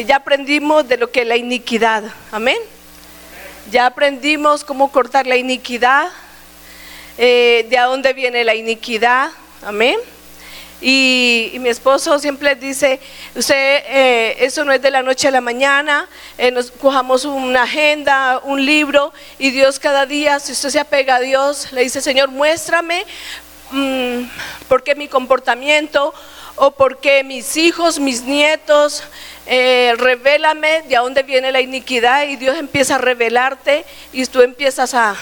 eh, ya aprendimos de lo que es la iniquidad. Amén. Ya aprendimos cómo cortar la iniquidad, eh, de a dónde viene la iniquidad. Amén. Y, mi esposo siempre dice, usted, eh, eso no es de la noche a la mañana, nos cojamos una agenda, un libro, y Dios cada día, si usted se apega a Dios, le dice, Señor, muéstrame mm, por qué mi comportamiento o porque mis hijos, mis nietos, eh, revélame de dónde viene la iniquidad y Dios empieza a revelarte y tú empiezas a,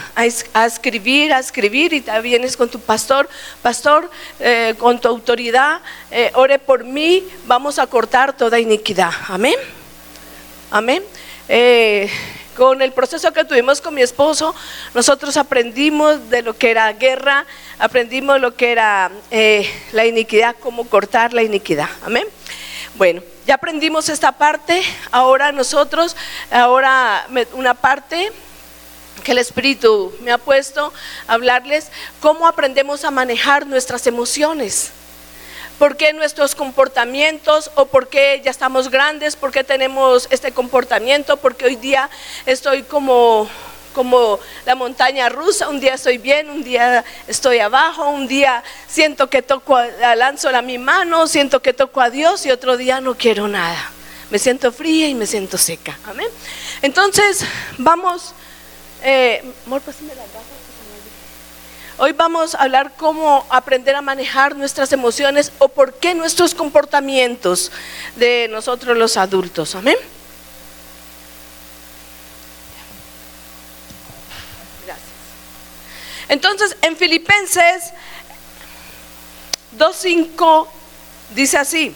escribir, a escribir y te vienes con tu pastor, pastor, eh, con tu autoridad, eh, ore por mí, vamos a cortar toda iniquidad. Amén. Amén. con el proceso que tuvimos con mi esposo, nosotros aprendimos de lo que era guerra, aprendimos lo que era la iniquidad, cómo cortar la iniquidad. Amén. Bueno, ya aprendimos esta parte, ahora nosotros, ahora una parte que el Espíritu me ha puesto a hablarles, cómo aprendemos a manejar nuestras emociones. ¿Por qué nuestros comportamientos o por qué ya estamos grandes? ¿Por qué tenemos este comportamiento? Porque hoy día estoy como como la montaña rusa, un día estoy bien, un día estoy abajo, un día siento que toco, lanzo a mi mano, siento que toco a Dios y otro día no quiero nada. Me siento fría y me siento seca. Amén. Entonces, vamos, eh, Hoy vamos a hablar cómo aprender a manejar nuestras emociones o por qué nuestros comportamientos de nosotros los adultos. Amén. Entonces, en Filipenses 2.5 dice así,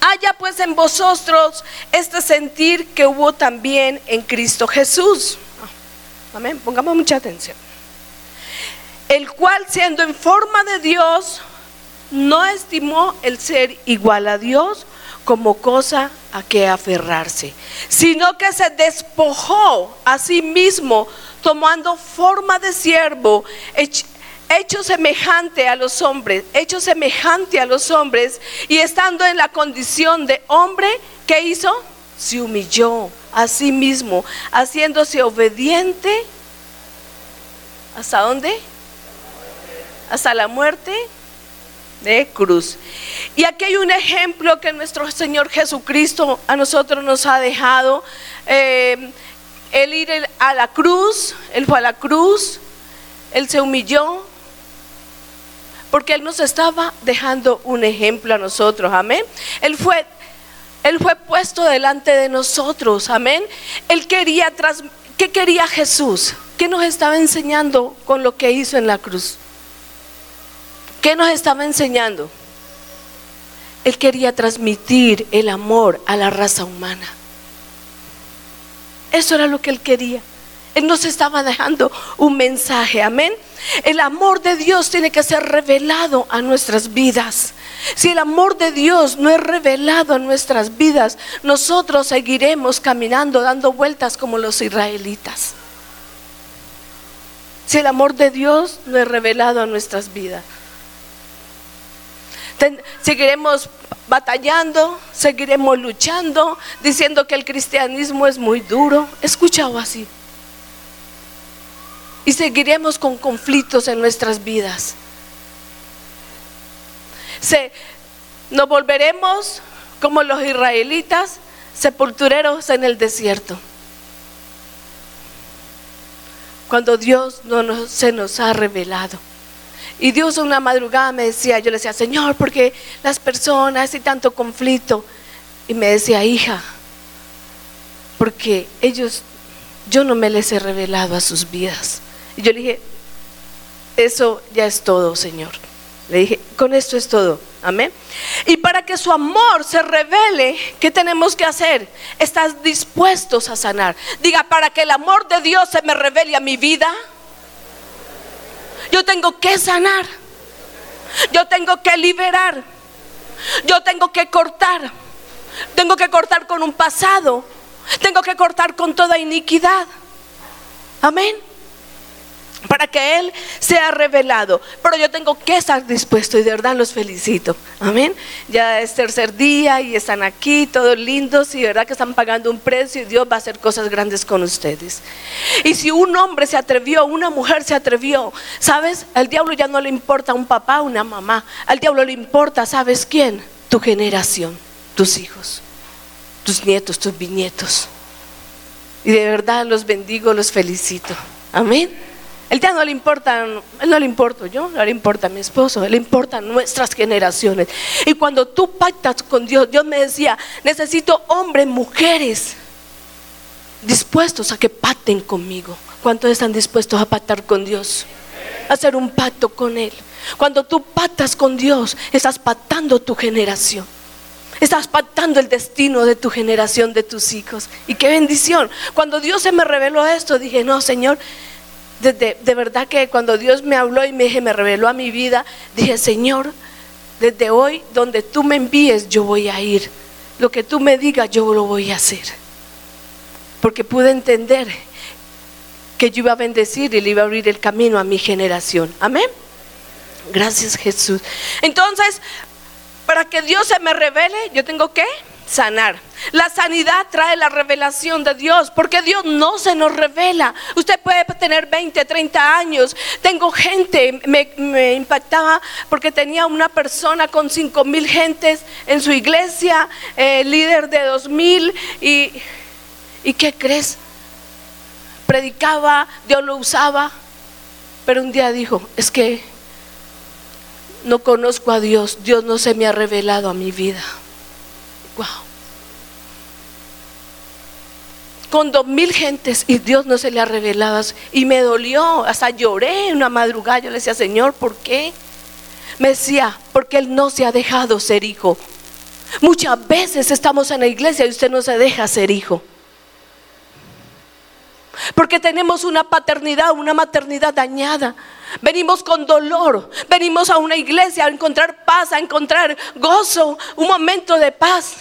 haya pues en vosotros este sentir que hubo también en Cristo Jesús. Amén, pongamos mucha atención. El cual siendo en forma de Dios, no estimó el ser igual a Dios como cosa a que aferrarse, sino que se despojó a sí mismo tomando forma de siervo, hecho semejante a los hombres, hecho semejante a los hombres, y estando en la condición de hombre, ¿qué hizo? Se humilló a sí mismo, haciéndose obediente. ¿Hasta dónde? Hasta la muerte de cruz. Y aquí hay un ejemplo que nuestro Señor Jesucristo a nosotros nos ha dejado. Eh, él ir a la cruz, él fue a la cruz, él se humilló, porque él nos estaba dejando un ejemplo a nosotros, amén. Él fue, él fue puesto delante de nosotros, amén. Él quería, ¿qué quería Jesús? ¿Qué nos estaba enseñando con lo que hizo en la cruz? ¿Qué nos estaba enseñando? Él quería transmitir el amor a la raza humana. Eso era lo que él quería. Él nos estaba dejando un mensaje, amén. El amor de Dios tiene que ser revelado a nuestras vidas. Si el amor de Dios no es revelado a nuestras vidas, nosotros seguiremos caminando, dando vueltas como los israelitas. Si el amor de Dios no es revelado a nuestras vidas, seguiremos batallando, seguiremos luchando, diciendo que el cristianismo es muy duro. He escuchado así. Y seguiremos con conflictos en nuestras vidas. Se, nos volveremos como los israelitas, sepultureros en el desierto. Cuando Dios no se nos ha revelado. Y Dios una madrugada me decía, yo le decía, Señor, porque las personas y tanto conflicto. Y me decía, hija, porque ellos, yo no me les he revelado a sus vidas. Y yo le dije, eso ya es todo, Señor. Le dije, con esto es todo. Amén. Y para que su amor se revele, ¿qué tenemos que hacer? ¿Estás dispuestos a sanar? Diga, para que el amor de Dios se me revele a mi vida. Yo tengo que sanar. Yo tengo que liberar. Yo tengo que cortar. Tengo que cortar con un pasado. Tengo que cortar con toda iniquidad. Amén. Para que Él sea revelado. Pero yo tengo que estar dispuesto y de verdad los felicito. Amén. Ya es tercer día y están aquí, todos lindos y de verdad que están pagando un precio y Dios va a hacer cosas grandes con ustedes. Y si un hombre se atrevió, una mujer se atrevió, ¿sabes? Al diablo ya no le importa un papá, una mamá. Al diablo le importa, ¿sabes quién? Tu generación, tus hijos, tus nietos, tus bisnietos. Y de verdad los bendigo, los felicito. Amén. Él ya no le importa, no le importo yo, no le importa a mi esposo, le importan nuestras generaciones. Y cuando tú pactas con Dios, Dios me decía, necesito hombres, mujeres dispuestos a que pacten conmigo. ¿Cuántos están dispuestos a pactar con Dios? A hacer un pacto con Él. Cuando tú pactas con Dios, estás pactando tu generación. Estás pactando el destino de tu generación, de tus hijos. Y qué bendición. Cuando Dios se me reveló esto, dije, no, Señor, de verdad que cuando Dios me habló y me, me reveló a mi vida, dije, Señor, desde hoy, donde tú me envíes, yo voy a ir. Lo que tú me digas, yo lo voy a hacer. Porque pude entender que yo iba a bendecir y le iba a abrir el camino a mi generación. Amén. Gracias Jesús. Entonces, para que Dios se me revele, yo tengo que sanar. La sanidad trae la revelación de Dios, porque Dios no se nos revela. Usted puede tener 20, 30 años. Tengo gente, me, impactaba porque tenía una persona con 5 mil gentes en su iglesia, eh, líder de 2 mil. Y, ¿Y qué crees? Predicaba, Dios lo usaba, pero un día dijo, es que no conozco a Dios, Dios no se me ha revelado a mi vida. Wow. Con dos mil gentes y Dios no se le ha revelado. Y me dolió, hasta lloré en una madrugada. Yo le decía, Señor, ¿por qué? Me decía, porque Él no se ha dejado ser hijo. Muchas veces estamos en la iglesia y usted no se deja ser hijo. Porque tenemos una paternidad, una maternidad dañada. Venimos con dolor, venimos a una iglesia a encontrar paz, a encontrar gozo, un momento de paz.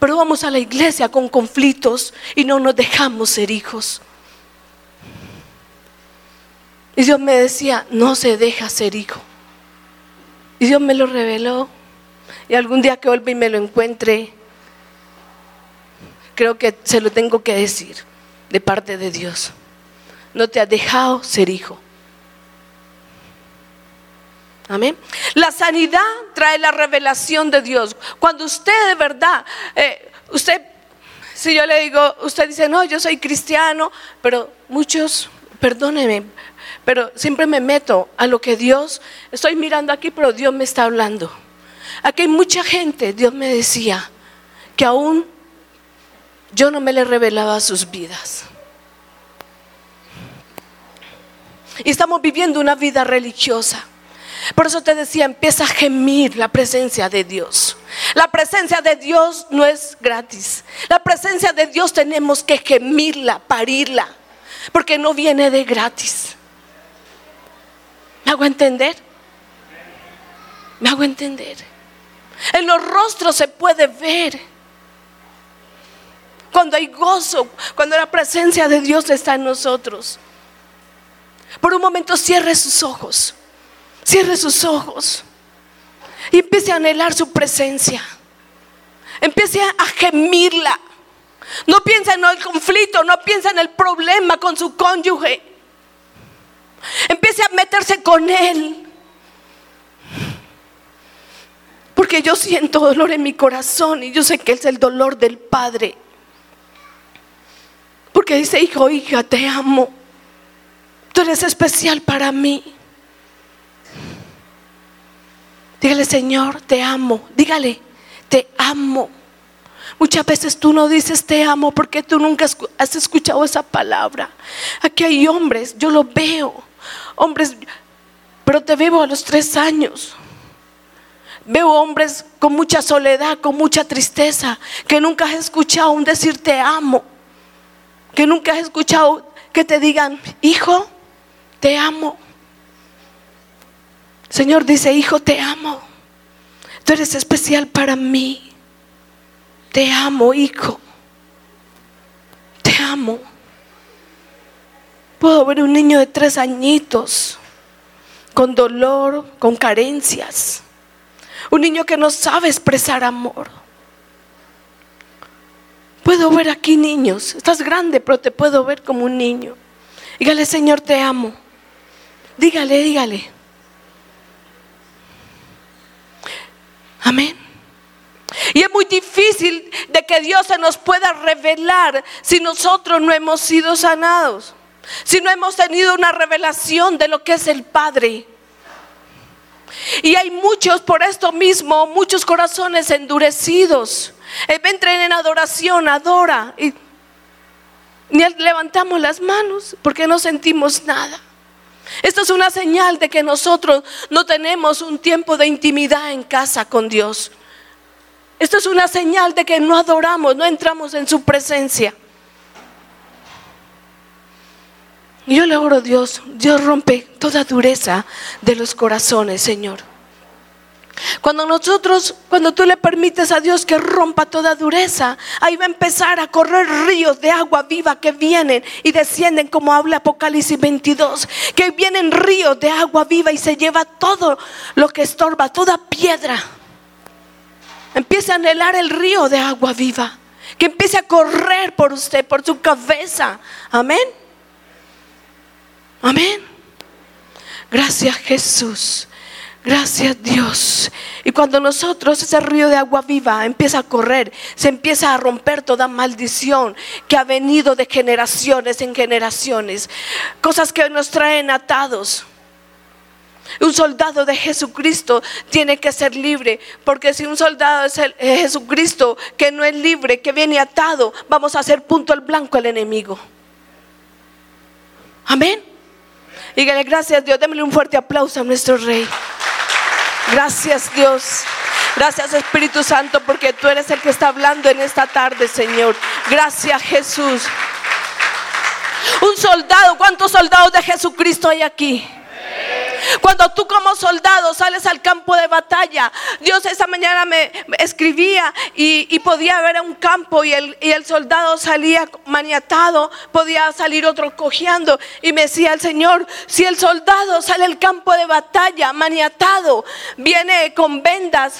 Pero vamos a la iglesia con conflictos y no nos dejamos ser hijos. Y Dios me decía, no se deja ser hijo. Y Dios me lo reveló. Y algún día que vuelva y me lo encuentre, creo que se lo tengo que decir de parte de Dios. No te ha dejado ser hijo. Amén. La sanidad trae la revelación de Dios. Cuando usted de verdad, eh, usted, si yo le digo, usted dice, no, yo soy cristiano, pero muchos, perdóneme, pero siempre me meto a lo que Dios, estoy mirando aquí, pero Dios me está hablando. Aquí hay mucha gente, Dios me decía, que aún yo no me le revelaba sus vidas. Y estamos viviendo una vida religiosa. Por eso te decía, empieza a gemir la presencia de Dios. La presencia de Dios no es gratis. La presencia de Dios tenemos que gemirla, parirla, porque no viene de gratis. ¿Me hago entender? ¿Me hago entender? En los rostros se puede ver cuando hay gozo, cuando la presencia de Dios está en nosotros. Por un momento cierre sus ojos. Cierre sus ojos y empiece a anhelar su presencia. Empiece a gemirla. No piensa en el conflicto, no piensa en el problema con su cónyuge. Empiece a meterse con él. Porque yo siento dolor en mi corazón y yo sé que es el dolor del Padre. Porque dice, hijo, hija, te amo. Tú eres especial para mí. Dígale, Señor, te amo. Dígale, te amo. Muchas veces tú no dices te amo porque tú nunca has escuchado esa palabra. Aquí hay hombres, yo lo veo. Hombres, pero te veo a los tres años. Veo hombres con mucha soledad, con mucha tristeza, que nunca has escuchado un decir te amo. Que nunca has escuchado que te digan, hijo, te amo. Señor dice, hijo, te amo. Tú eres especial para mí. Te amo, hijo. Te amo. Puedo ver un niño de tres añitos con dolor, con carencias. Un niño que no sabe expresar amor. Puedo ver aquí niños. Estás grande, pero te puedo ver como un niño. Dígale, Señor, te amo. Dígale, dígale. Amén. Y es muy difícil de que Dios se nos pueda revelar si nosotros no hemos sido sanados, si no hemos tenido una revelación de lo que es el Padre. Y hay muchos por esto mismo, muchos corazones endurecidos. Eh, entren en adoración, adora. Y ni levantamos las manos porque no sentimos nada. Esto es una señal de que nosotros no tenemos un tiempo de intimidad en casa con Dios. Esto es una señal de que no adoramos, no entramos en su presencia. Y yo le oro a Dios, Dios rompe toda dureza de los corazones, Señor. Cuando nosotros, cuando tú le permites a Dios que rompa toda dureza, ahí va a empezar a correr ríos de agua viva que vienen y descienden como habla Apocalipsis 22, que vienen ríos de agua viva y se lleva todo lo que estorba, toda piedra. Empieza a anhelar el río de agua viva, que empiece a correr por usted, por su cabeza. Amén. Amén. Gracias Jesús. Gracias Dios. Y cuando nosotros, ese río de agua viva empieza a correr, se empieza a romper toda maldición que ha venido de generaciones en generaciones. Cosas que nos traen atados. Un soldado de Jesucristo tiene que ser libre, porque si un soldado es Jesucristo que no es libre, que viene atado, vamos a hacer punto al blanco al enemigo. Amén. Dígale gracias Dios, démosle un fuerte aplauso a nuestro rey. Gracias Dios. Gracias Espíritu Santo porque tú eres el que está hablando en esta tarde, Señor. Gracias Jesús. Un soldado, ¿cuántos soldados de Jesucristo hay aquí? Cuando tú como soldado sales al campo de batalla, Dios esa mañana me escribía y, podía ver un campo y el, y el, soldado salía maniatado, podía salir otro cojeando y me decía el Señor, si el soldado sale al campo de batalla maniatado, viene con vendas,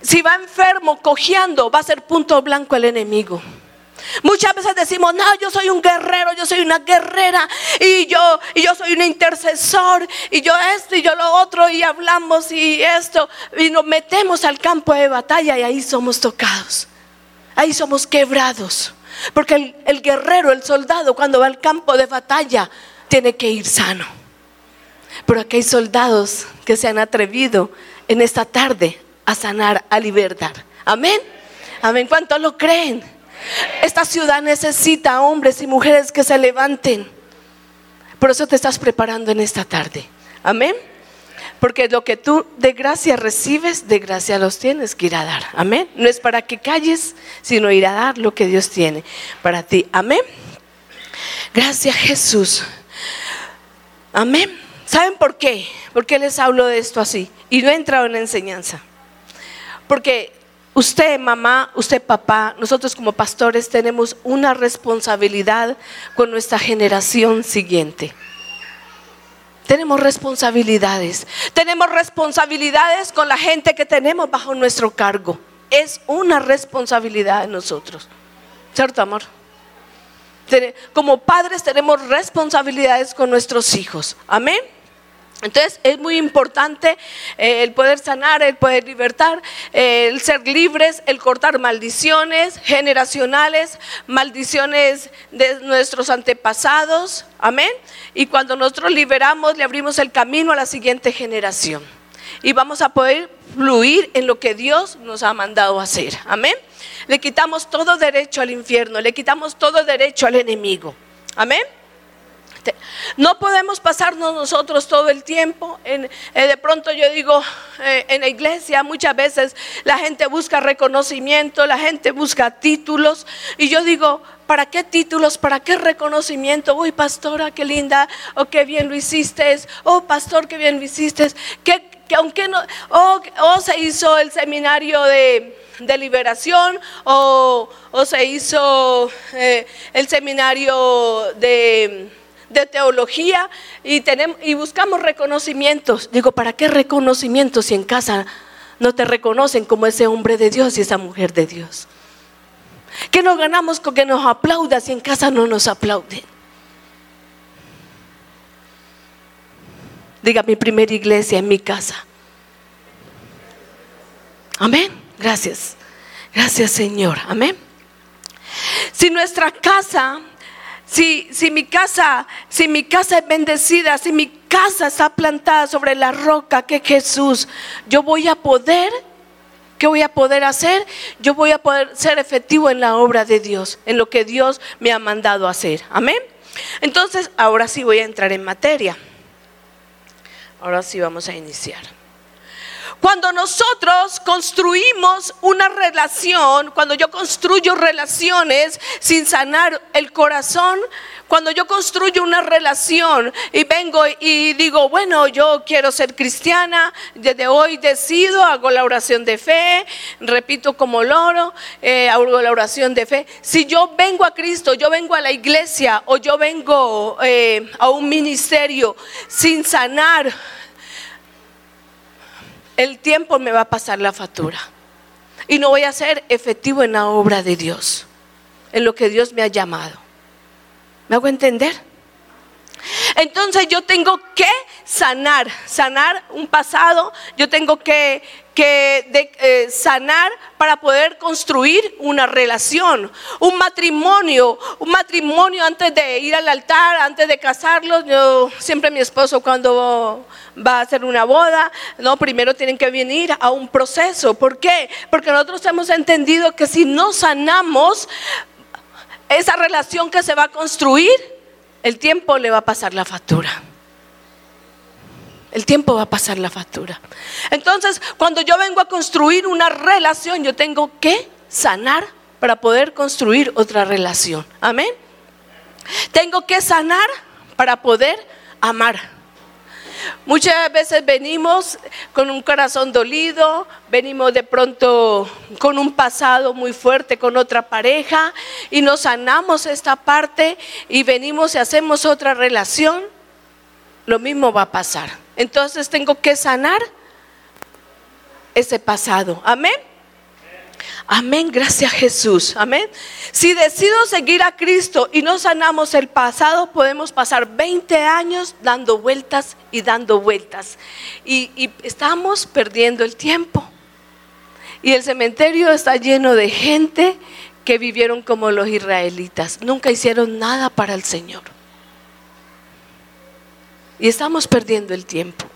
si va enfermo, cojeando, va a ser punto blanco el enemigo. Muchas veces decimos, no, yo soy un guerrero, yo soy una guerrera y yo, y yo soy un intercesor y yo esto y yo lo otro y hablamos y esto y nos metemos al campo de batalla y ahí somos tocados, ahí somos quebrados. Porque el, guerrero, el soldado, cuando va al campo de batalla, tiene que ir sano. Pero aquí hay soldados que se han atrevido en esta tarde a sanar, a libertar. Amén. Amén. ¿Cuántos lo creen? Esta ciudad necesita hombres y mujeres que se levanten. Por eso te estás preparando en esta tarde. Amén. Porque lo que tú de gracia recibes, de gracia los tienes que ir a dar. Amén. No es para que calles, sino ir a dar lo que Dios tiene para ti. Amén. Gracias Jesús. Amén. ¿Saben por qué? ¿Por qué les hablo de esto así? Y no he entrado en la enseñanza. Porque Usted, mamá, usted, papá, nosotros como pastores tenemos una responsabilidad con nuestra generación siguiente. Tenemos responsabilidades. Tenemos responsabilidades con la gente que tenemos bajo nuestro cargo. Es una responsabilidad de nosotros. ¿Cierto, amor? Como padres tenemos responsabilidades con nuestros hijos. Amén. Entonces es muy importante eh, el poder sanar, el poder libertar, eh, el ser libres, el cortar maldiciones generacionales, maldiciones de nuestros antepasados. Amén. Y cuando nosotros liberamos, le abrimos el camino a la siguiente generación. Y vamos a poder fluir en lo que Dios nos ha mandado hacer. Amén. Le quitamos todo derecho al infierno, le quitamos todo derecho al enemigo. Amén. No podemos pasarnos nosotros todo el tiempo. Eh, de pronto yo digo, eh, en la iglesia muchas veces la gente busca reconocimiento, la gente busca títulos. Y yo digo, ¿para qué títulos? ¿Para qué reconocimiento? Uy, pastora, qué linda, o qué bien lo hiciste. Oh, pastor, qué bien lo hiciste. Que, aunque no, o se hizo el seminario de de liberación o, se hizo eh, el seminario de de teología y, tenemos, y buscamos reconocimientos. Digo, ¿para qué reconocimientos si en casa no te reconocen como ese hombre de Dios y esa mujer de Dios? ¿Qué nos ganamos con que nos aplauda si en casa no nos aplauden? Diga mi primera iglesia en mi casa. Amén. Gracias. Gracias Señor. Amén. Si nuestra casa, si, si mi casa, si mi casa es bendecida, si mi casa está plantada sobre la roca que es Jesús, yo voy a poder ¿Qué voy a poder hacer? Yo voy a poder ser efectivo en la obra de Dios, en lo que Dios me ha mandado hacer. Amén. Entonces, ahora sí voy a entrar en materia. Ahora sí vamos a iniciar. Cuando nosotros construimos una relación, cuando yo construyo relaciones sin sanar el corazón, cuando yo construyo una relación y vengo y digo, bueno, yo quiero ser cristiana, desde hoy decido, hago la oración de fe, repito como loro, eh, hago la oración de fe. Si yo vengo a Cristo, yo vengo a la iglesia o yo vengo eh, a un ministerio sin sanar el tiempo me va a pasar la factura. Y no voy a ser efectivo en la obra de Dios, en lo que Dios me ha llamado. ¿Me hago entender? Entonces yo tengo que sanar, sanar un pasado, yo tengo que, eh, sanar para poder construir una relación, un matrimonio, un matrimonio antes de ir al altar, antes de casarlos. Yo siempre mi esposo cuando va a hacer una boda, no, primero tienen que venir a un proceso. ¿Por qué? Porque nosotros hemos entendido que si no sanamos esa relación que se va a construir, el tiempo le va a pasar la factura. El tiempo va a pasar la factura. Entonces, cuando yo vengo a construir una relación, yo tengo que sanar para poder construir otra relación. Amén. Tengo que sanar para poder amar. Muchas veces venimos con un corazón dolido, venimos de pronto con un pasado muy fuerte con otra pareja y nos sanamos esta parte y venimos y hacemos otra relación, lo mismo va a pasar. Entonces tengo que sanar ese pasado. Amén. Amén, gracias Jesús. Amén. Si decido seguir a Cristo y no sanamos el pasado, podemos pasar 20 años dando vueltas y dando vueltas. Y, estamos perdiendo el tiempo. Y el cementerio está lleno de gente que vivieron como los israelitas. Nunca hicieron nada para el Señor. Y estamos perdiendo el tiempo.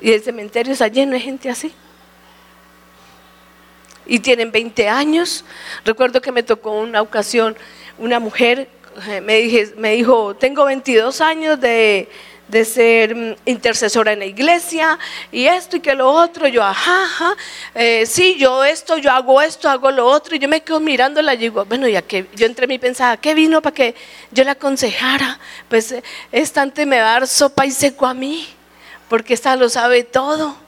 Y el cementerio está lleno de gente así y tienen 20 años. Recuerdo que me tocó una ocasión una mujer, eh, me, dije, me dijo, tengo 22 años de, ser mm, intercesora en la iglesia y esto y que lo otro. Yo, ajá, ajá, eh, sí, yo esto, yo hago esto, hago lo otro. Y yo me quedo mirándola y digo, bueno, ya que yo entre mí pensaba, ¿qué vino para que yo le aconsejara? Pues eh, esta antes me va a dar sopa y seco a mí, porque esta lo sabe todo.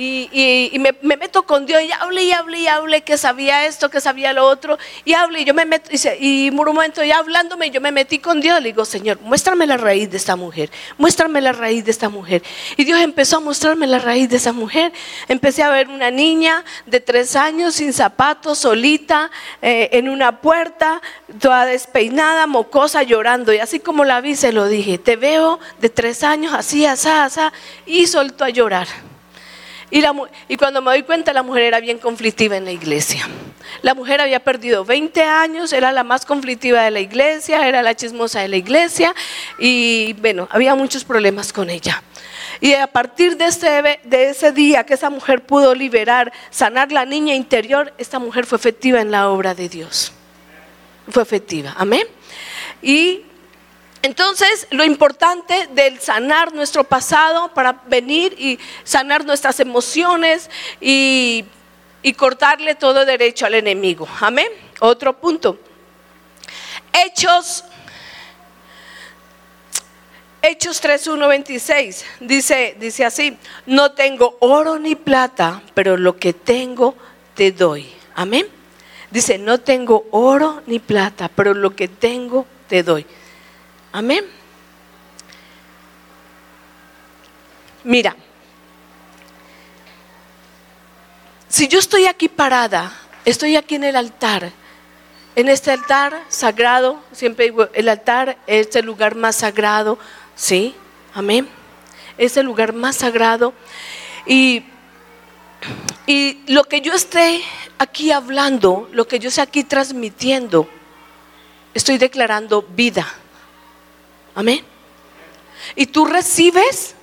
Y, me, meto con Dios y hablé y hablé y hablé que sabía esto, que sabía lo otro. Y hablé y yo me meto, y, un momento ya hablándome, yo me metí con Dios. Le digo, Señor, muéstrame la raíz de esta mujer, muéstrame la raíz de esta mujer. Y Dios empezó a mostrarme la raíz de esa mujer. Empecé a ver una niña de tres años, sin zapatos, solita, eh, en una puerta, toda despeinada, mocosa, llorando. Y así como la vi, se lo dije, te veo de tres años, así, así, así, y soltó a llorar. Y, cuando me doy cuenta, la mujer era bien conflictiva en la iglesia. La mujer había perdido 20 años, era la más conflictiva de la iglesia, era la chismosa de la iglesia y bueno, había muchos problemas con ella. Y a partir de ese, de ese día que esa mujer pudo liberar, sanar la niña interior, esta mujer fue efectiva en la obra de Dios. Fue efectiva, amén. Y entonces, lo importante del sanar nuestro pasado para venir y sanar nuestras emociones y, cortarle todo derecho al enemigo. Amén. Otro punto. Hechos Hechos 3.1.26 dice, dice así, no tengo oro ni plata, pero lo que tengo te doy. Amén. Dice, no tengo oro ni plata, pero lo que tengo te doy. Amén. Mira, si yo estoy aquí parada, estoy aquí en el altar, en este altar sagrado, siempre digo, el altar es el lugar más sagrado, ¿sí? Amén. Es el lugar más sagrado. Y, y lo que yo esté aquí hablando, lo que yo esté aquí transmitiendo, estoy declarando vida. Amén. Y tú recibes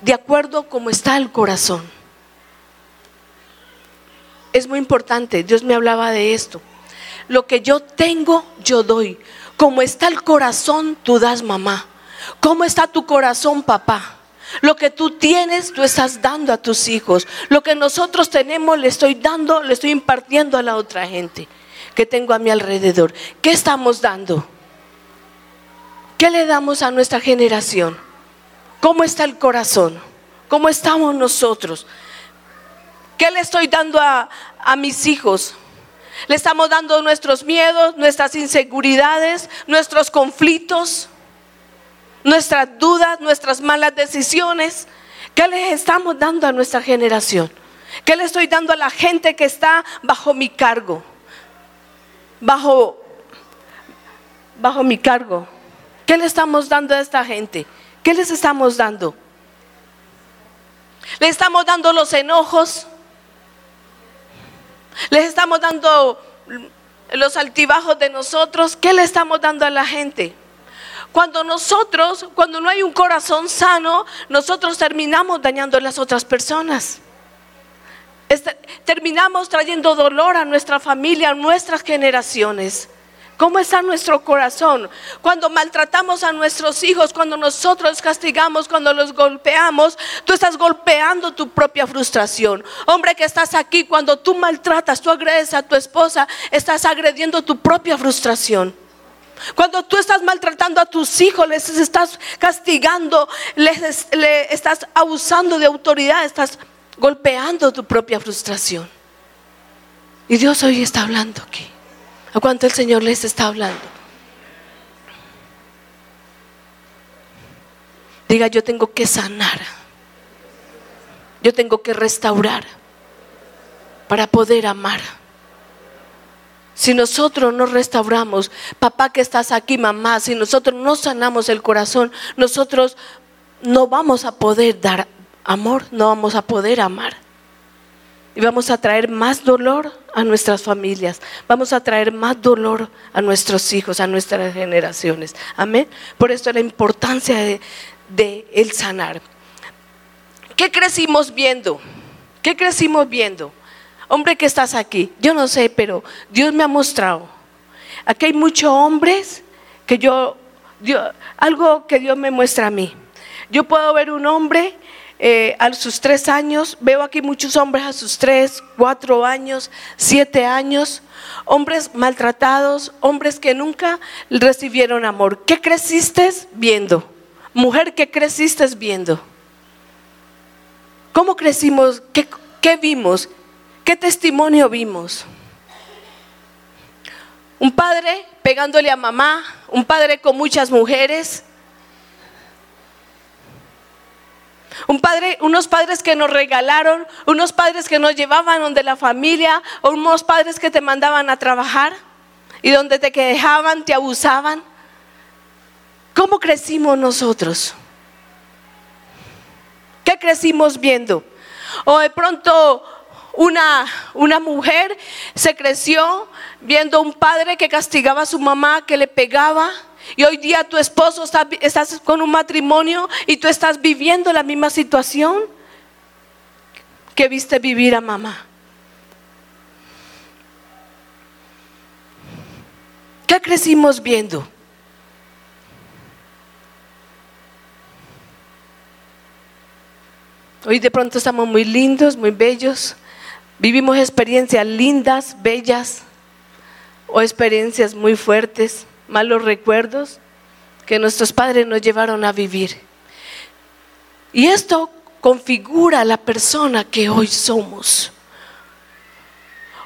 de acuerdo como está el corazón. Es muy importante, Dios me hablaba de esto. Lo que yo tengo, yo doy. Como está el corazón, tú das mamá. ¿Cómo está tu corazón, papá? Lo que tú tienes, tú estás dando a tus hijos. Lo que nosotros tenemos, le estoy dando, le estoy impartiendo a la otra gente que tengo a mi alrededor. ¿Qué estamos dando? ¿Qué le damos a nuestra generación? ¿Cómo está el corazón? ¿Cómo estamos nosotros? ¿Qué le estoy dando a, mis hijos? Le estamos dando nuestros miedos, nuestras inseguridades, nuestros conflictos nuestras dudas, nuestras malas decisiones. ¿Qué les estamos dando a nuestra generación? ¿Qué le estoy dando a la gente que está bajo mi cargo? Bajo, bajo mi cargo. ¿Qué le estamos dando a esta gente? ¿Qué les estamos dando? ¿Le estamos dando los enojos? ¿Les estamos dando los altibajos de nosotros? ¿Qué le estamos dando a la gente? Cuando nosotros, cuando no hay un corazón sano, nosotros terminamos dañando a las otras personas. terminamos trayendo dolor a nuestra familia, a nuestras generaciones. ¿Cómo está nuestro corazón? Cuando maltratamos a nuestros hijos, cuando nosotros castigamos, cuando los golpeamos, tú estás golpeando tu propia frustración. Hombre que estás aquí, cuando tú maltratas, tú agredes a tu esposa, estás agrediendo tu propia frustración. Cuando tú estás maltratando a tus hijos, les estás castigando, les, estás abusando de autoridad, estás golpeando tu propia frustración. Y Dios hoy está hablando aquí. ¿A cuánto el Señor les está hablando? Diga, yo tengo que sanar. Yo tengo que restaurar para poder amar. Si nosotros no restauramos, papá que estás aquí, mamá, si nosotros no sanamos el corazón, nosotros no vamos a poder dar amor, no vamos a poder amar. Y vamos a traer más dolor a nuestras familias, vamos a traer más dolor a nuestros hijos, a nuestras generaciones. Amén. Por eso la importancia de, de el sanar. ¿Qué crecimos viendo? ¿Qué crecimos viendo? Hombre que estás aquí, yo no sé, pero Dios me ha mostrado. Aquí hay muchos hombres que yo, algo que Dios me muestra a mí. Yo puedo ver un hombre eh, a sus tres años, veo aquí muchos hombres a sus tres, cuatro años, siete años, hombres maltratados, hombres que nunca recibieron amor. ¿Qué creciste viendo? Mujer, ¿qué creciste viendo? ¿Cómo crecimos? ¿Qué, qué vimos? ¿Qué testimonio vimos? Un padre pegándole a mamá, un padre con muchas mujeres, un padre, unos padres que nos regalaron, unos padres que nos llevaban donde la familia, unos padres que te mandaban a trabajar y donde te dejaban, te abusaban. ¿Cómo crecimos nosotros? ¿Qué crecimos viendo? O de pronto una, una mujer se creció viendo un padre que castigaba a su mamá, que le pegaba. Y hoy día tu esposo está, estás con un matrimonio y tú estás viviendo la misma situación que viste vivir a mamá. ¿Qué crecimos viendo? Hoy de pronto estamos muy lindos, muy bellos, Vivimos experiencias lindas, bellas o experiencias muy fuertes, malos recuerdos que nuestros padres nos llevaron a vivir. Y esto configura la persona que hoy somos.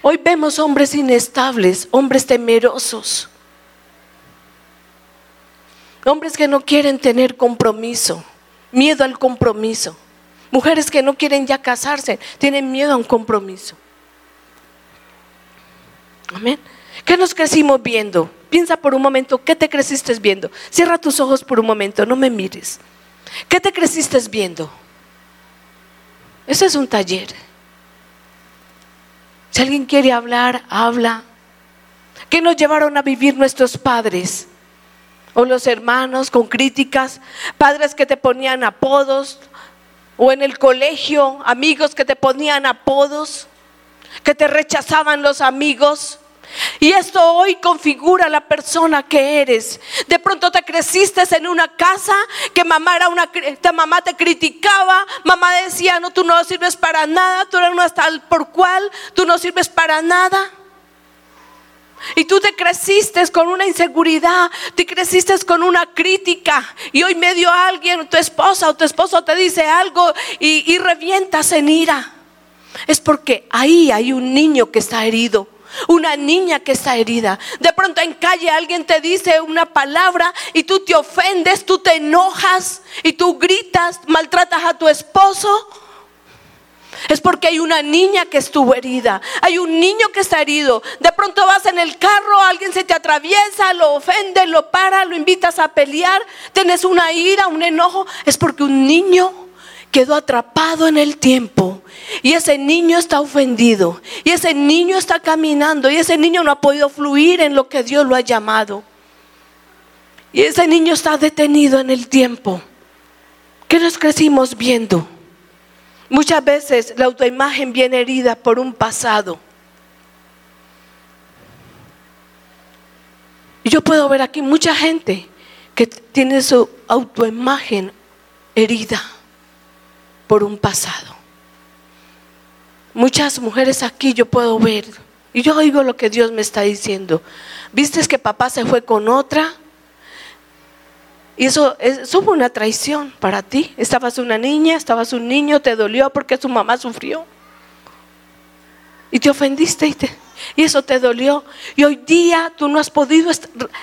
Hoy vemos hombres inestables, hombres temerosos, hombres que no quieren tener compromiso, miedo al compromiso. Mujeres que no quieren ya casarse, tienen miedo a un compromiso. Amén. ¿Qué nos crecimos viendo? Piensa por un momento, ¿qué te creciste viendo? Cierra tus ojos por un momento, no me mires. ¿Qué te creciste viendo? Ese es un taller. Si alguien quiere hablar, habla. ¿Qué nos llevaron a vivir nuestros padres? O los hermanos con críticas, padres que te ponían apodos, o en el colegio, amigos que te ponían apodos, que te rechazaban los amigos. Y esto hoy configura la persona que eres. De pronto te creciste en una casa que mamá era una mamá te criticaba, mamá decía, "No, tú no sirves para nada, tú eres una tal por cual, tú no sirves para nada." Y tú te creciste con una inseguridad, te creciste con una crítica. Y hoy medio alguien, tu esposa o tu esposo te dice algo y, y revientas en ira. Es porque ahí hay un niño que está herido una niña que está herida. De pronto en calle alguien te dice una palabra y tú te ofendes, tú te enojas y tú gritas, maltratas a tu esposo. Es porque hay una niña que estuvo herida. Hay un niño que está herido. De pronto vas en el carro, alguien se te atraviesa, lo ofende, lo para, lo invitas a pelear. Tienes una ira, un enojo. Es porque un niño quedó atrapado en el tiempo y ese niño está ofendido. Y ese niño está caminando. Y ese niño no ha podido fluir en lo que Dios lo ha llamado. Y ese niño está detenido en el tiempo. ¿Qué nos crecimos viendo? Muchas veces la autoimagen viene herida por un pasado. Y yo puedo ver aquí mucha gente que tiene su autoimagen herida por un pasado. Muchas mujeres aquí yo puedo ver y yo oigo lo que Dios me está diciendo. ¿Viste que papá se fue con otra? Y eso, eso fue una traición para ti. Estabas una niña, estabas un niño, te dolió porque su mamá sufrió. Y te ofendiste y, y eso te dolió. Y hoy día tú no has podido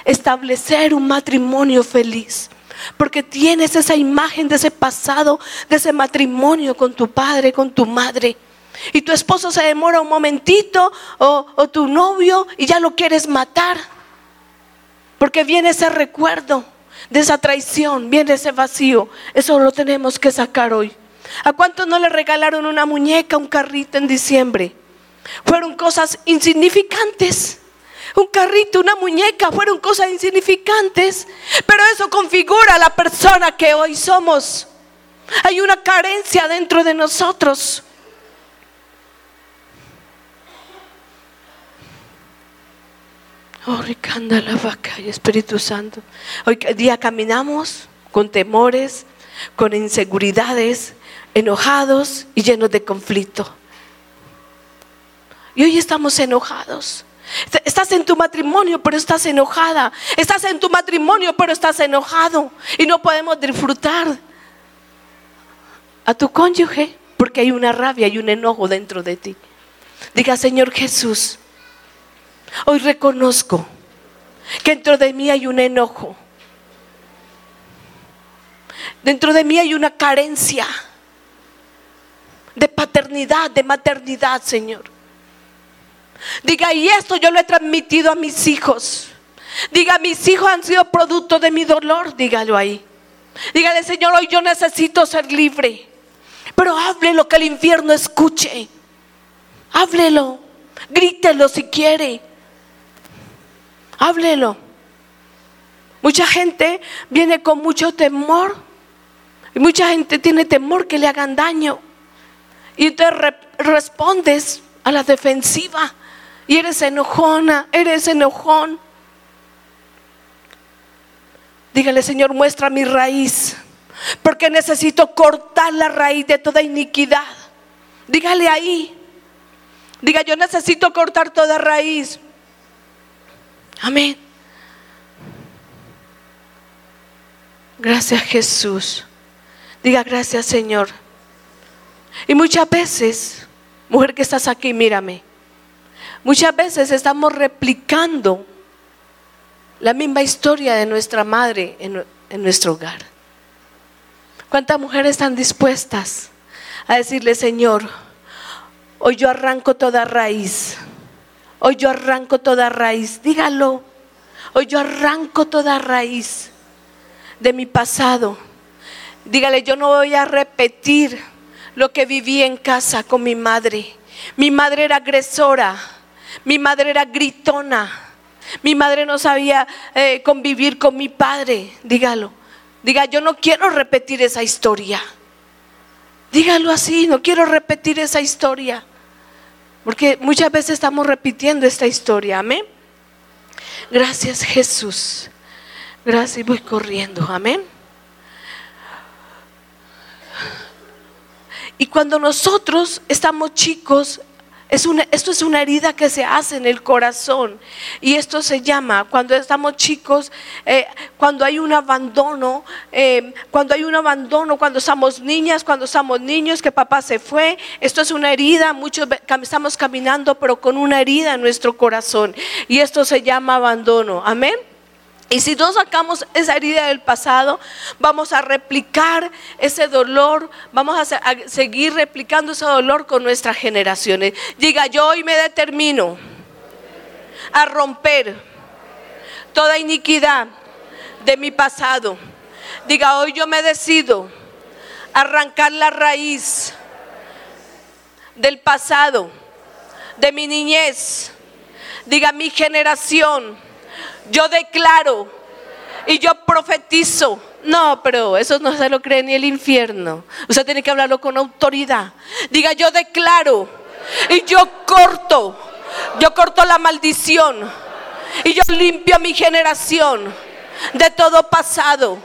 establecer un matrimonio feliz. Porque tienes esa imagen de ese pasado, de ese matrimonio con tu padre, con tu madre. Y tu esposo se demora un momentito o, tu novio y ya lo quieres matar. Porque viene ese recuerdo de esa traición, viene ese vacío. Eso lo tenemos que sacar hoy. ¿A cuántos no le regalaron una muñeca, un carrito en diciembre? Fueron cosas insignificantes. Un carrito, una muñeca, fueron cosas insignificantes. Pero eso configura la persona que hoy somos. Hay una carencia dentro de nosotros. Oh, ricanda la vaca y Espíritu Santo. Hoy día caminamos con temores, con inseguridades, enojados y llenos de conflicto. Y hoy estamos enojados. Estás en tu matrimonio, pero estás enojada. Estás en tu matrimonio, pero estás enojado. Y no podemos disfrutar a tu cónyuge porque hay una rabia y un enojo dentro de ti. Diga, Señor Jesús, Hoy reconozco que dentro de mí hay un enojo. Dentro de mí hay una carencia de paternidad, de maternidad, Señor. Diga, y esto yo lo he transmitido a mis hijos. Diga, mis hijos han sido producto de mi dolor, dígalo ahí. Dígale, Señor, hoy yo necesito ser libre. Pero háblelo que el infierno escuche. Háblelo. Grítelo si quiere. Háblelo. Mucha gente viene con mucho temor. Y mucha gente tiene temor que le hagan daño. Y te respondes a la defensiva. Y eres enojona, eres enojón. Dígale, Señor, muestra mi raíz. Porque necesito cortar la raíz de toda iniquidad. Dígale ahí. Diga, yo necesito cortar toda raíz. Amén. Gracias Jesús. Diga gracias Señor. Y muchas veces, mujer que estás aquí, mírame. Muchas veces estamos replicando la misma historia de nuestra madre en, en nuestro hogar. ¿Cuántas mujeres están dispuestas a decirle, Señor, hoy yo arranco toda raíz? Hoy yo arranco toda raíz. Dígalo. Hoy yo arranco toda raíz de mi pasado. Dígale, yo no voy a repetir lo que viví en casa con mi madre. Mi madre era agresora, mi madre era gritona, mi madre no sabía eh, convivir con mi padre. Dígalo, diga, yo no quiero repetir esa historia. Dígalo así, no quiero repetir esa historia. Porque muchas veces estamos repitiendo esta historia, amén. Gracias Jesús. Gracias, voy corriendo, amén. Y cuando nosotros estamos chicos, es una, esto es una herida que se hace en el corazón. Y esto se llama, cuando estamos chicos, eh, cuando hay un abandono, eh, cuando hay un abandono, cuando somos niñas, cuando somos niños, que papá se fue. Esto es una herida, muchos estamos caminando, pero con una herida en nuestro corazón. Y esto se llama abandono. Amén. Y si no sacamos esa herida del pasado, vamos a replicar ese dolor, vamos a, seguir replicando ese dolor con nuestras generaciones. Diga, yo hoy me determino a romper toda iniquidad de mi pasado. Diga, hoy yo me decido arrancar la raíz del pasado, de mi niñez. Diga, mi generación yo declaro y yo profetizo. No, pero eso no se lo cree ni el infierno. Usted tiene que hablarlo con autoridad. Diga, yo declaro y yo corto. Yo corto la maldición y yo limpio mi generación de todo pasado.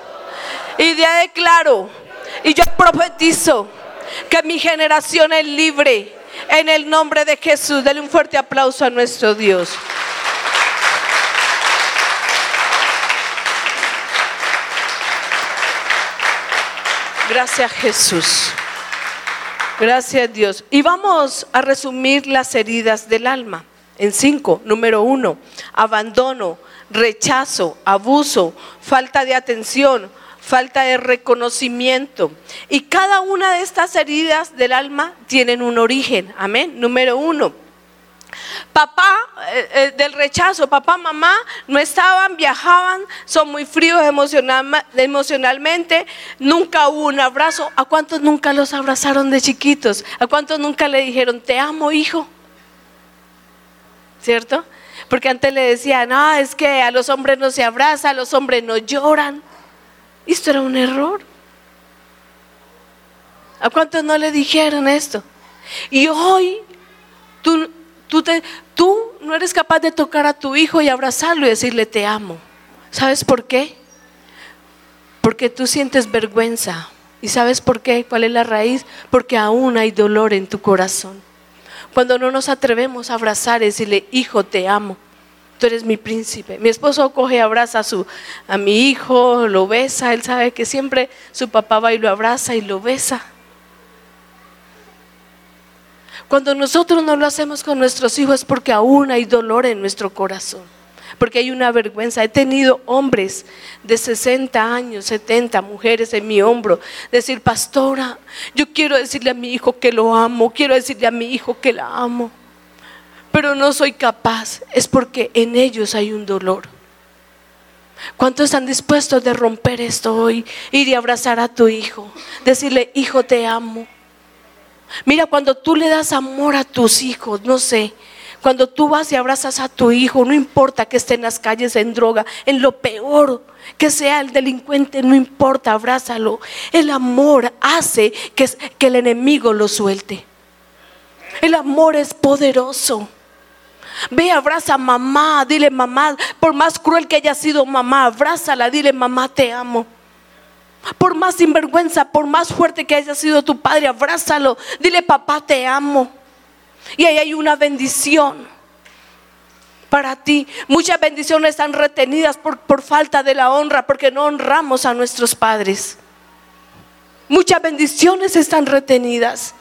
Y ya declaro y yo profetizo que mi generación es libre en el nombre de Jesús. Dele un fuerte aplauso a nuestro Dios. Gracias Jesús. Gracias Dios. Y vamos a resumir las heridas del alma en cinco. Número uno, abandono, rechazo, abuso, falta de atención, falta de reconocimiento. Y cada una de estas heridas del alma tienen un origen. Amén. Número uno Papá eh, eh, del rechazo, papá, mamá no estaban, viajaban, son muy fríos emocionalmente, nunca hubo un abrazo. ¿A cuántos nunca los abrazaron de chiquitos? ¿A cuántos nunca le dijeron, te amo, hijo? ¿Cierto? Porque antes le decían, no, es que a los hombres no se abraza, a los hombres no lloran. Esto era un error. ¿A cuántos no le dijeron esto? Y hoy tú Tú, tú no eres capaz de tocar a tu hijo y abrazarlo y decirle te amo. ¿Sabes por qué? Porque tú sientes vergüenza. ¿Y sabes por qué? ¿Cuál es la raíz? Porque aún hay dolor en tu corazón. Cuando no nos atrevemos a abrazar y decirle, hijo, te amo. Tú eres mi príncipe. Mi esposo coge y abraza a, su, a mi hijo, lo besa. Él sabe que siempre su papá va y lo abraza y lo besa. Cuando nosotros no lo hacemos con nuestros hijos es porque aún hay dolor en nuestro corazón, porque hay una vergüenza. He tenido hombres de 60 años, 70 mujeres en mi hombro, decir, pastora, yo quiero decirle a mi hijo que lo amo, quiero decirle a mi hijo que la amo, pero no soy capaz, es porque en ellos hay un dolor. ¿Cuántos están dispuestos de romper esto hoy? Ir y abrazar a tu hijo, decirle, hijo, te amo. Mira, cuando tú le das amor a tus hijos, no sé, cuando tú vas y abrazas a tu hijo, no importa que esté en las calles en droga, en lo peor, que sea el delincuente, no importa, abrázalo. El amor hace que, el enemigo lo suelte. El amor es poderoso. Ve, abraza a mamá, dile mamá, por más cruel que haya sido mamá, abrázala, dile mamá, te amo. Por más sinvergüenza, por más fuerte que haya sido tu padre, abrázalo. Dile, papá, te amo. Y ahí hay una bendición para ti. Muchas bendiciones están retenidas por, por falta de la honra, porque no honramos a nuestros padres. Muchas bendiciones están retenidas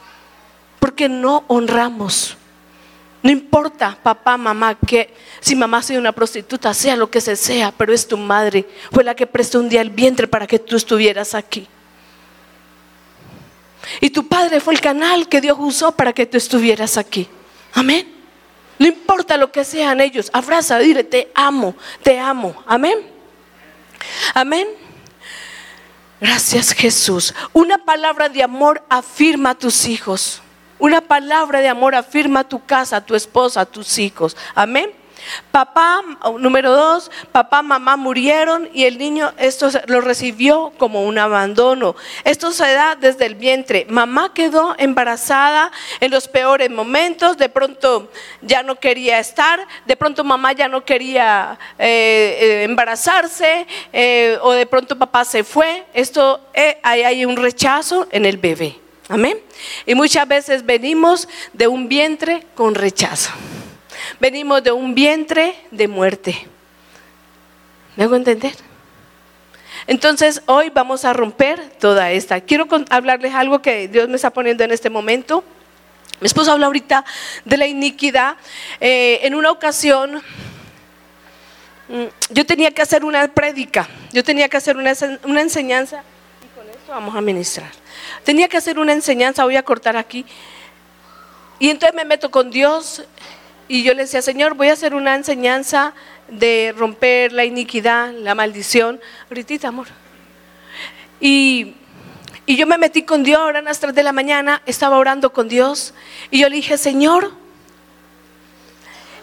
porque no honramos. No importa, papá, mamá, que si mamá sea una prostituta, sea lo que se sea, pero es tu madre. Fue la que prestó un día el vientre para que tú estuvieras aquí. Y tu padre fue el canal que Dios usó para que tú estuvieras aquí. Amén. No importa lo que sean ellos, abraza, dile, te amo, te amo. Amén. Amén. Gracias Jesús. Una palabra de amor afirma a tus hijos. Una palabra de amor afirma tu casa, tu esposa, tus hijos. Amén. Papá, número dos, papá, mamá murieron y el niño esto lo recibió como un abandono. Esto se da desde el vientre. Mamá quedó embarazada en los peores momentos, de pronto ya no quería estar, de pronto mamá ya no quería eh, eh, embarazarse eh, o de pronto papá se fue. Esto ahí hay un rechazo en el bebé. Amén. Y muchas veces venimos de un vientre con rechazo. Venimos de un vientre de muerte. ¿Me hago entender? Entonces hoy vamos a romper toda esta. Quiero hablarles algo que Dios me está poniendo en este momento. Mi esposo habla ahorita de la iniquidad. Eh, en una ocasión mm, yo tenía que hacer una prédica, yo tenía que hacer una, una enseñanza y con esto vamos a ministrar. Tenía que hacer una enseñanza, voy a cortar aquí. Y entonces me meto con Dios y yo le decía, Señor, voy a hacer una enseñanza de romper la iniquidad, la maldición. Ahorita, amor. Y, y yo me metí con Dios, eran las 3 de la mañana, estaba orando con Dios. Y yo le dije, Señor,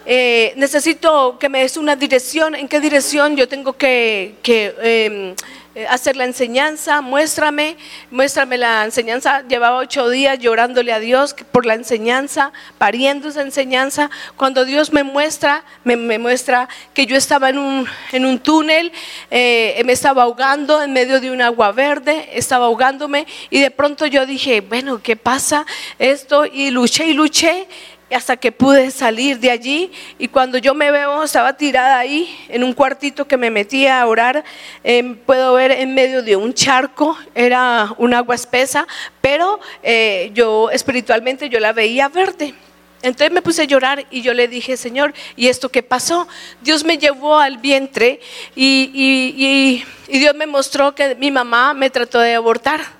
eh, necesito que me des una dirección, en qué dirección yo tengo que, em, eh, hacer la enseñanza, muéstrame, muéstrame la enseñanza. Llevaba ocho días llorándole a Dios por la enseñanza, pariendo esa enseñanza. Cuando Dios me muestra, me, muestra que yo estaba en un, en un túnel, eh, me estaba ahogando en medio de un agua verde, estaba ahogándome y de pronto yo dije, bueno, ¿qué pasa esto? Y luché y luché hasta que pude salir de allí y cuando yo me veo estaba tirada ahí en un cuartito que me metía a orar em, puedo ver en medio de un charco era un agua espesa pero eh, yo espiritualmente yo la veía verde entonces me puse a llorar y yo le dije, Señor, ¿y esto qué pasó? Dios me llevó al vientre y Dios me mostró que mi mamá me trató de abortar.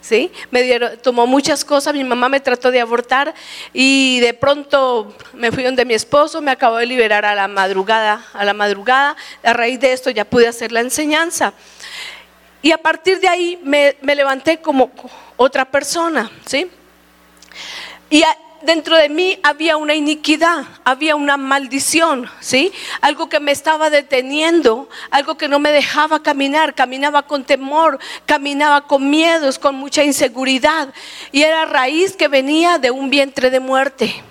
¿Sí? Me dieron, tomó muchas cosas, mi mamá me trató de abortar y de pronto me fui donde mi esposo, me acabó de liberar a la madrugada, a la madrugada, a raíz de esto ya pude hacer la enseñanza. Y a partir de ahí me, me levanté como otra persona, ¿sí? Y dentro de mí había una iniquidad, había una maldición, ¿sí? Algo que me estaba deteniendo, algo que no me dejaba caminar, caminaba con temor, caminaba con miedos, con mucha inseguridad. Y era raíz que venía de un vientre de muerte.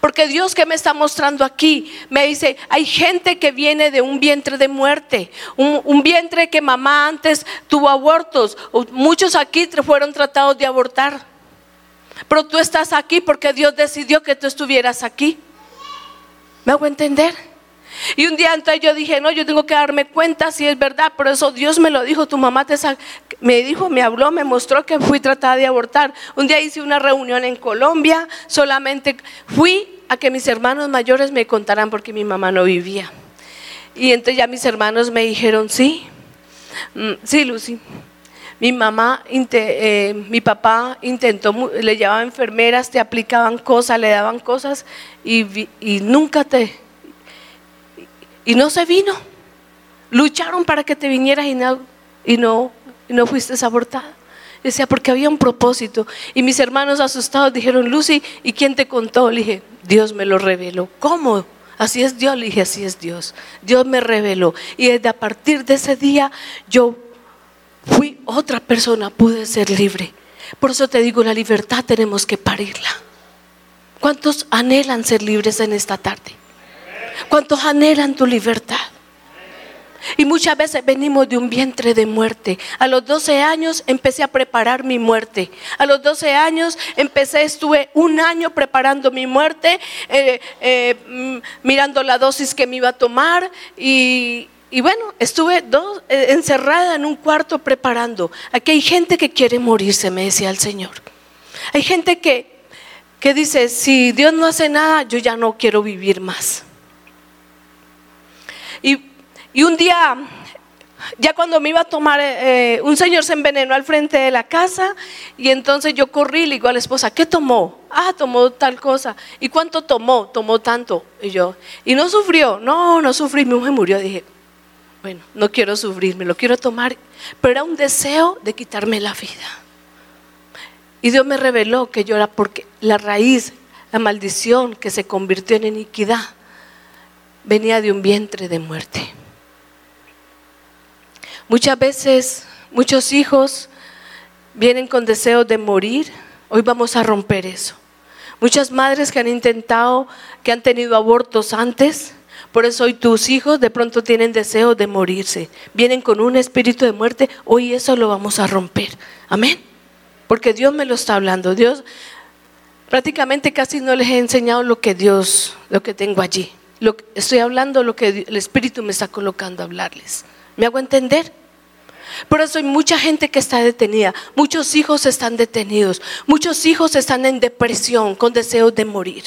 Porque Dios que me está mostrando aquí me dice, hay gente que viene de un vientre de muerte, un, un, vientre que mamá antes tuvo abortos, muchos aquí fueron tratados de abortar. Pero tú estás aquí porque Dios decidió que tú estuvieras aquí. ¿Me hago entender? Y un día entonces yo dije, no, yo tengo que darme cuenta si es verdad, por eso Dios me lo dijo, tu mamá te me dijo, me habló, me mostró que fui tratada de abortar. Un día hice una reunión en Colombia, solamente fui a que mis hermanos mayores me contaran porque mi mamá no vivía. Y entonces ya mis hermanos me dijeron, sí, mm, sí, Lucy, mi mamá, eh, mi papá intentó, le llevaban enfermeras, te aplicaban cosas, le daban cosas y, nunca te, y no se vino. Lucharon para que te vinieras y no, y no, y no fuiste abortada. Decía, porque había un propósito. Y mis hermanos asustados dijeron, Lucy, ¿y quién te contó? Le dije, Dios me lo reveló. ¿Cómo? Así es Dios. Le dije, así es Dios. Dios me reveló. Y desde a partir de ese día yo fui otra persona, pude ser libre. Por eso te digo, la libertad tenemos que parirla. ¿Cuántos anhelan ser libres en esta tarde? ¿Cuántos anhelan tu libertad? Y muchas veces venimos de un vientre de muerte. A los 12 años empecé a preparar mi muerte. A los 12 años empecé, estuve un año preparando mi muerte, eh, eh, mm, mirando la dosis que me iba a tomar y, y bueno, estuve eh, encerrada en un cuarto preparando. Aquí hay gente que quiere morirse, me decía el Señor. Hay gente que, que dice, si Dios no hace nada, yo ya no quiero vivir más. Y, y un día ya cuando me iba a tomar, eh, eh, un señor se envenenó al frente de la casa y entonces yo corrí y le digo a la esposa, ¿qué tomó? Ah, tomó tal cosa. ¿Y cuánto tomó? Tomó tanto. Y yo, ¿y no sufrió? No, no sufrí, mi mujer murió. Dije, bueno, no quiero sufrir, me lo quiero tomar, pero era un deseo de quitarme la vida. Y Dios me reveló que yo era porque la raíz, la maldición que se convirtió en iniquidad, venía de un vientre de muerte. Muchas veces muchos hijos vienen con deseos de morir. Hoy vamos a romper eso. Muchas madres que han intentado, que han tenido abortos antes, por eso hoy tus hijos de pronto tienen deseo de morirse. Vienen con un espíritu de muerte. Hoy eso lo vamos a romper. Amén. Porque Dios me lo está hablando. Dios prácticamente casi no les he enseñado lo que Dios, lo que tengo allí. Lo, estoy hablando lo que el Espíritu me está colocando a hablarles. ¿Me hago entender? Por eso hay mucha gente que está detenida, muchos hijos están detenidos, muchos hijos están en depresión con deseos de morir.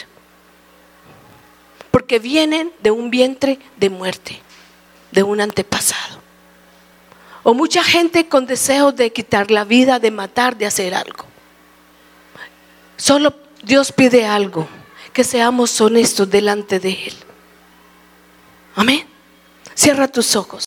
Porque vienen de un vientre de muerte, de un antepasado. O mucha gente con deseos de quitar la vida, de matar, de hacer algo. Solo Dios pide algo, que seamos honestos delante de Él. Amén. Cierra tus ojos.